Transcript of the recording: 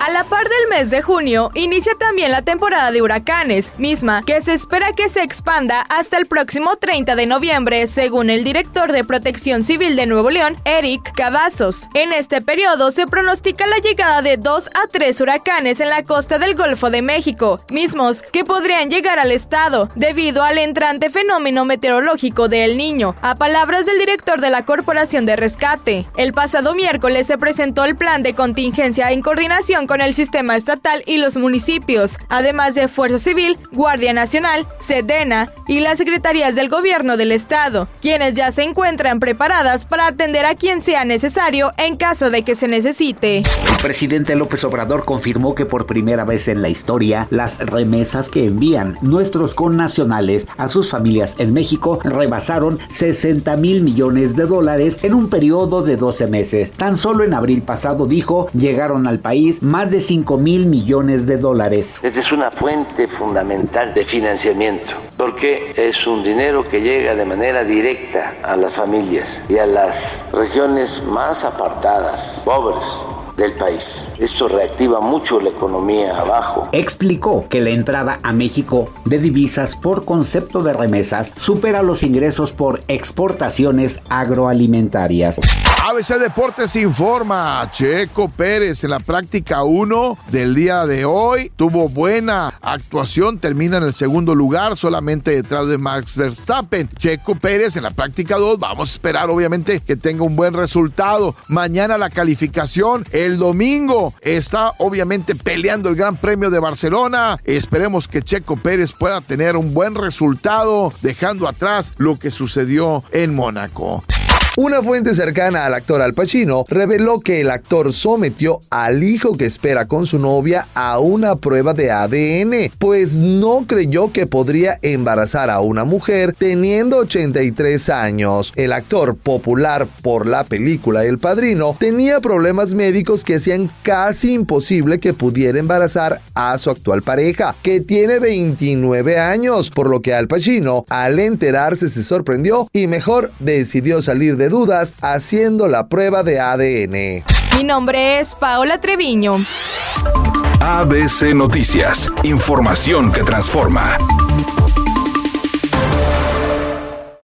A la par del mes de junio, inicia también la temporada de huracanes, misma que se espera que se expanda hasta el próximo 30 de noviembre, según el director de Protección Civil de Nuevo León, Eric Cavazos. En este periodo se pronostica la llegada de dos a tres huracanes en la costa del Golfo de México, mismos que podrían llegar al estado debido al entrante fenómeno meteorológico de El Niño, a palabras del director de la Corporación de Rescate. El pasado miércoles se presentó el plan de contingencia en coordinación con el sistema estatal y los municipios, además de Fuerza Civil, Guardia Nacional, Sedena y las secretarías del gobierno del estado, quienes ya se encuentran preparadas para atender a quien sea necesario en caso de que se necesite. El presidente López Obrador confirmó que por primera vez en la historia las remesas que envían nuestros connacionales a sus familias en México rebasaron 60 mil millones de dólares en un periodo de 12 meses. Tan solo en abril pasado dijo llegaron al país más más de 5 mil millones de dólares. Esta es una fuente fundamental de financiamiento porque es un dinero que llega de manera directa a las familias y a las regiones más apartadas, pobres del país. Esto reactiva mucho la economía abajo. Explicó que la entrada a México de divisas por concepto de remesas supera los ingresos por exportaciones agroalimentarias. ABC Deportes informa, Checo Pérez en la práctica 1 del día de hoy tuvo buena actuación, termina en el segundo lugar, solamente detrás de Max Verstappen. Checo Pérez en la práctica 2, vamos a esperar obviamente que tenga un buen resultado. Mañana la calificación, el domingo está obviamente peleando el Gran Premio de Barcelona. Esperemos que Checo Pérez pueda tener un buen resultado, dejando atrás lo que sucedió en Mónaco. Una fuente cercana al actor Al Pacino reveló que el actor sometió al hijo que espera con su novia a una prueba de ADN, pues no creyó que podría embarazar a una mujer teniendo 83 años. El actor, popular por la película El Padrino, tenía problemas médicos que hacían casi imposible que pudiera embarazar a su actual pareja, que tiene 29 años, por lo que Al Pacino, al enterarse, se sorprendió y mejor decidió salir de dudas haciendo la prueba de ADN. Mi nombre es Paola Treviño. ABC Noticias, información que transforma.